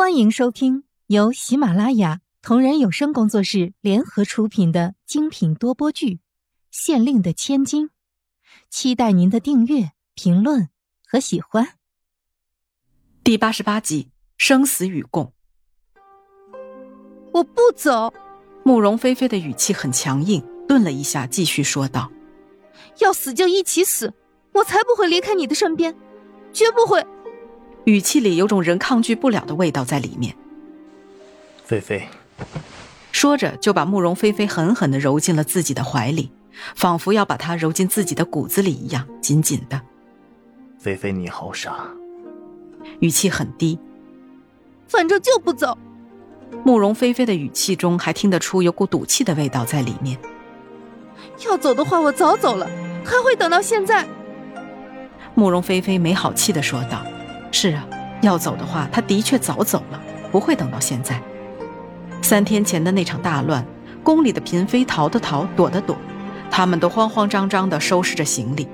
欢迎收听由喜马拉雅同人有声工作室联合出品的精品多播剧《县令的千金》，期待您的订阅、评论和喜欢。第八十八集：生死与共。我不走。慕容菲菲的语气很强硬，顿了一下，继续说道：“要死就一起死，我才不会离开你的身边，绝不会。”语气里有种人抗拒不了的味道在里面。菲菲，说着就把慕容菲菲狠狠的揉进了自己的怀里，仿佛要把她揉进自己的骨子里一样，紧紧的。菲菲，你好傻。语气很低。反正就不走。慕容菲菲的语气中还听得出有股赌气的味道在里面。要走的话，我早走了，还会等到现在？慕容菲菲没好气的说道。是啊，要走的话，他的确早走了，不会等到现在。三天前的那场大乱，宫里的嫔妃逃的逃，躲的躲，他们都慌慌张张地收拾着行李，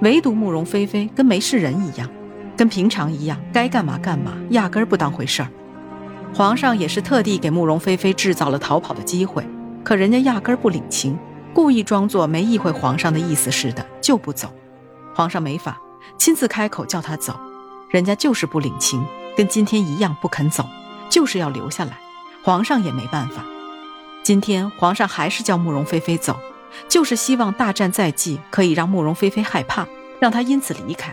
唯独慕容菲菲跟没事人一样，跟平常一样，该干嘛干嘛，压根儿不当回事儿。皇上也是特地给慕容菲菲制造了逃跑的机会，可人家压根儿不领情，故意装作没意会皇上的意思似的就不走。皇上没法，亲自开口叫他走。人家就是不领情，跟今天一样不肯走，就是要留下来。皇上也没办法。今天皇上还是叫慕容菲菲走，就是希望大战在即，可以让慕容菲菲害怕，让她因此离开。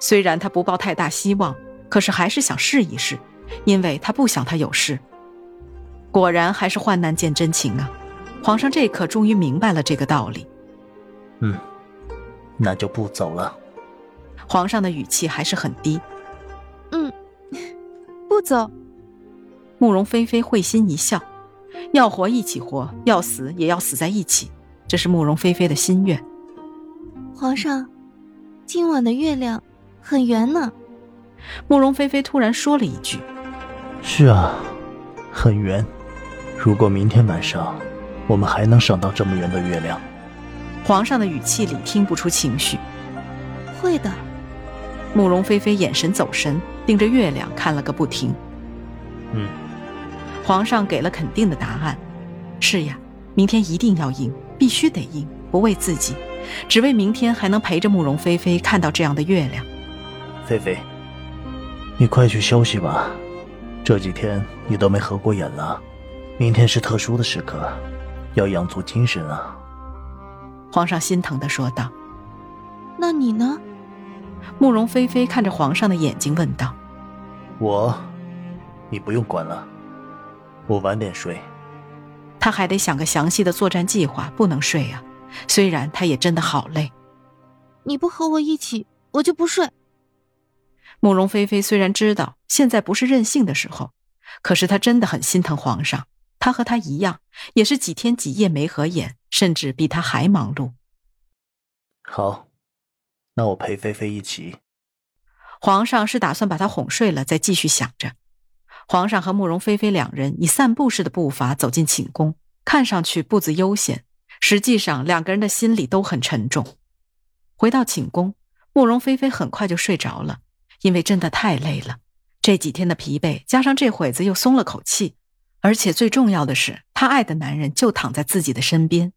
虽然他不抱太大希望，可是还是想试一试，因为他不想他有事。果然还是患难见真情啊！皇上这刻终于明白了这个道理。嗯，那就不走了。皇上的语气还是很低。嗯，不走。慕容菲菲会心一笑，要活一起活，要死也要死在一起，这是慕容菲菲的心愿。皇上，今晚的月亮很圆呢。慕容菲菲突然说了一句：“是啊，很圆。如果明天晚上我们还能赏到这么圆的月亮。”皇上的语气里听不出情绪。会的。慕容菲菲眼神走神，盯着月亮看了个不停。嗯，皇上给了肯定的答案。是呀，明天一定要赢，必须得赢，不为自己，只为明天还能陪着慕容菲菲看到这样的月亮。菲菲，你快去休息吧，这几天你都没合过眼了。明天是特殊的时刻，要养足精神啊。皇上心疼的说道。那你呢？慕容菲菲看着皇上的眼睛问道：“我，你不用管了，我晚点睡。”他还得想个详细的作战计划，不能睡啊。虽然他也真的好累。你不和我一起，我就不睡。慕容菲菲虽然知道现在不是任性的时候，可是她真的很心疼皇上。他和他一样，也是几天几夜没合眼，甚至比他还忙碌。好。那我陪菲菲一起。皇上是打算把她哄睡了，再继续想着。皇上和慕容菲菲两人以散步式的步伐走进寝宫，看上去步子悠闲，实际上两个人的心里都很沉重。回到寝宫，慕容菲菲很快就睡着了，因为真的太累了。这几天的疲惫，加上这会子又松了口气，而且最重要的是，她爱的男人就躺在自己的身边，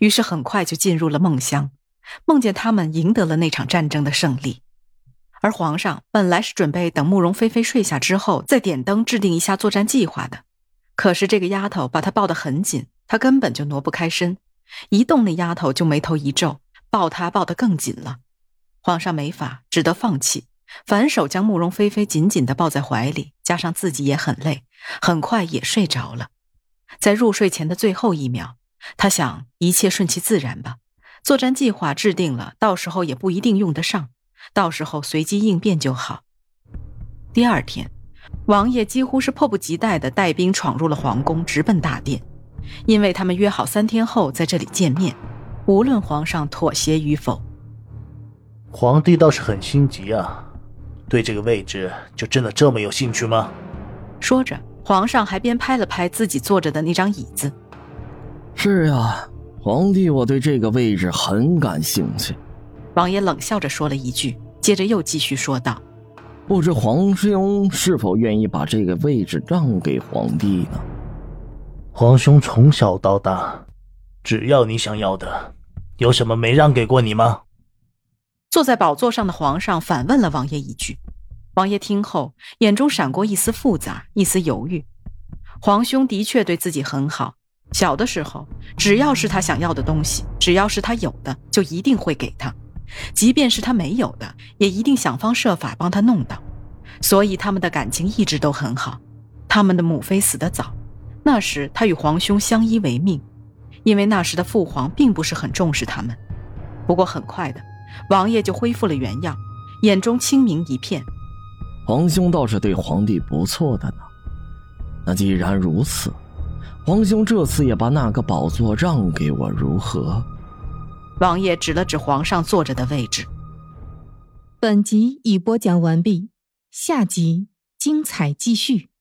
于是很快就进入了梦乡。梦见他们赢得了那场战争的胜利，而皇上本来是准备等慕容菲菲睡下之后再点灯制定一下作战计划的，可是这个丫头把他抱得很紧，他根本就挪不开身，一动那丫头就眉头一皱，抱他抱得更紧了。皇上没法，只得放弃，反手将慕容菲菲紧紧地抱在怀里，加上自己也很累，很快也睡着了。在入睡前的最后一秒，他想一切顺其自然吧。作战计划制定了，到时候也不一定用得上，到时候随机应变就好。第二天，王爷几乎是迫不及待地带兵闯入了皇宫，直奔大殿，因为他们约好三天后在这里见面，无论皇上妥协与否。皇帝倒是很心急啊，对这个位置就真的这么有兴趣吗？说着，皇上还边拍了拍自己坐着的那张椅子。是呀。皇帝，我对这个位置很感兴趣。王爷冷笑着说了一句，接着又继续说道：“不知皇兄是否愿意把这个位置让给皇帝呢？皇兄从小到大，只要你想要的，有什么没让给过你吗？坐在宝座上的皇上反问了王爷一句。王爷听后，眼中闪过一丝复杂，一丝犹豫。皇兄的确对自己很好，小的时候，只要是他想要的东西，只要是他有的，就一定会给他。即便是他没有的，也一定想方设法帮他弄到，所以他们的感情一直都很好。他们的母妃死得早，那时他与皇兄相依为命，因为那时的父皇并不是很重视他们。不过很快的，王爷就恢复了原样，眼中清明一片。皇兄倒是对皇帝不错的呢。那既然如此，皇兄这次也把那个宝座让给我，如何？王爷指了指皇上坐着的位置。本集已播讲完毕，下集精彩继续。